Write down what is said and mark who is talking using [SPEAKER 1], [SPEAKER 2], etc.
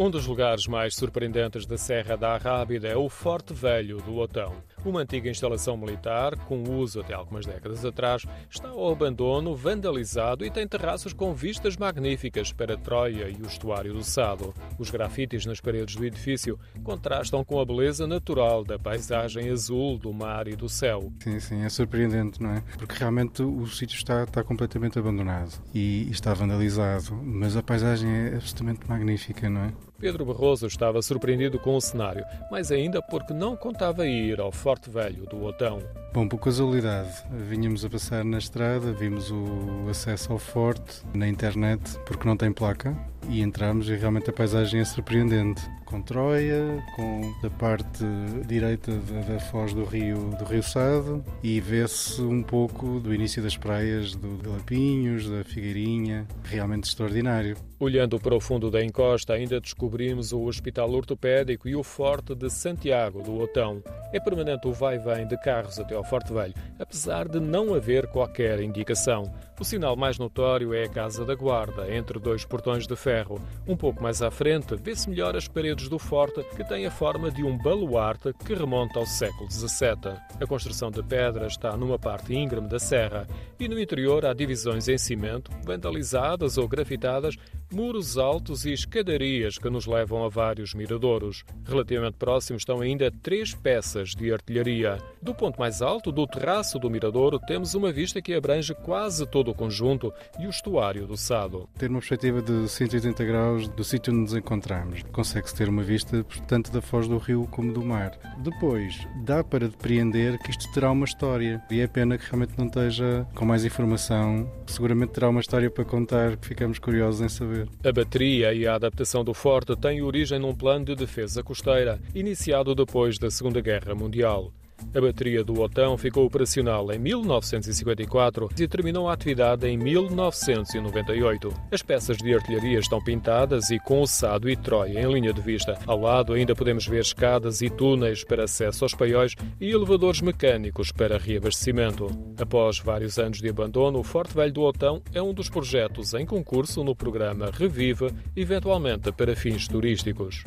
[SPEAKER 1] Um dos lugares mais surpreendentes da Serra da Arrábida é o Forte Velho do Otão. Uma antiga instalação militar, com uso até algumas décadas atrás, está ao abandono, vandalizado e tem terraços com vistas magníficas para Troia e o estuário do Sado. Os grafites nas paredes do edifício contrastam com a beleza natural da paisagem azul do mar e do céu.
[SPEAKER 2] Sim, sim, é surpreendente, não é? Porque realmente o sítio está, está completamente abandonado e está vandalizado, mas a paisagem é absolutamente magnífica, não é?
[SPEAKER 1] Pedro Barroso estava surpreendido com o cenário, mas ainda porque não contava ir ao Forte Velho do Otão.
[SPEAKER 2] Bom, por casualidade, vínhamos a passar na estrada, vimos o acesso ao forte na internet, porque não tem placa, e entramos e realmente a paisagem é surpreendente. Com Troia, com a parte direita da, da foz do rio, do rio Sado e vê-se um pouco do início das praias do, de Lapinhos, da Figueirinha, realmente extraordinário.
[SPEAKER 1] Olhando para o fundo da encosta, ainda descobrimos o Hospital Ortopédico e o Forte de Santiago do Otão. É permanente o vai-vem de carros até ao Forte Velho, apesar de não haver qualquer indicação. O sinal mais notório é a Casa da Guarda, entre dois portões de ferro. Um pouco mais à frente, vê-se melhor as paredes do forte, que tem a forma de um baluarte que remonta ao século XVII. A construção de pedra está numa parte íngreme da serra e no interior há divisões em cimento, vandalizadas ou grafitadas, muros altos e escadarias que nos levam a vários miradouros. Relativamente próximos estão ainda três peças de artilharia. Do ponto mais alto, do terraço do miradouro, temos uma vista que abrange quase todo o conjunto e o estuário do Sado.
[SPEAKER 2] Ter uma perspectiva de 180 graus do sítio onde nos encontramos. Consegue-se ter uma vista tanto da foz do rio como do mar. Depois, dá para depreender que isto terá uma história e é pena que realmente não esteja com mais informação. Seguramente terá uma história para contar que ficamos curiosos em saber.
[SPEAKER 1] A bateria e a adaptação do forte têm origem num plano de defesa costeira, iniciado depois da Segunda Guerra Mundial. A bateria do Otão ficou operacional em 1954 e terminou a atividade em 1998. As peças de artilharia estão pintadas e com o Sado e Troia em linha de vista. Ao lado ainda podemos ver escadas e túneis para acesso aos paióis e elevadores mecânicos para reabastecimento. Após vários anos de abandono, o Forte Velho do Otão é um dos projetos em concurso no programa Reviva, eventualmente para fins turísticos.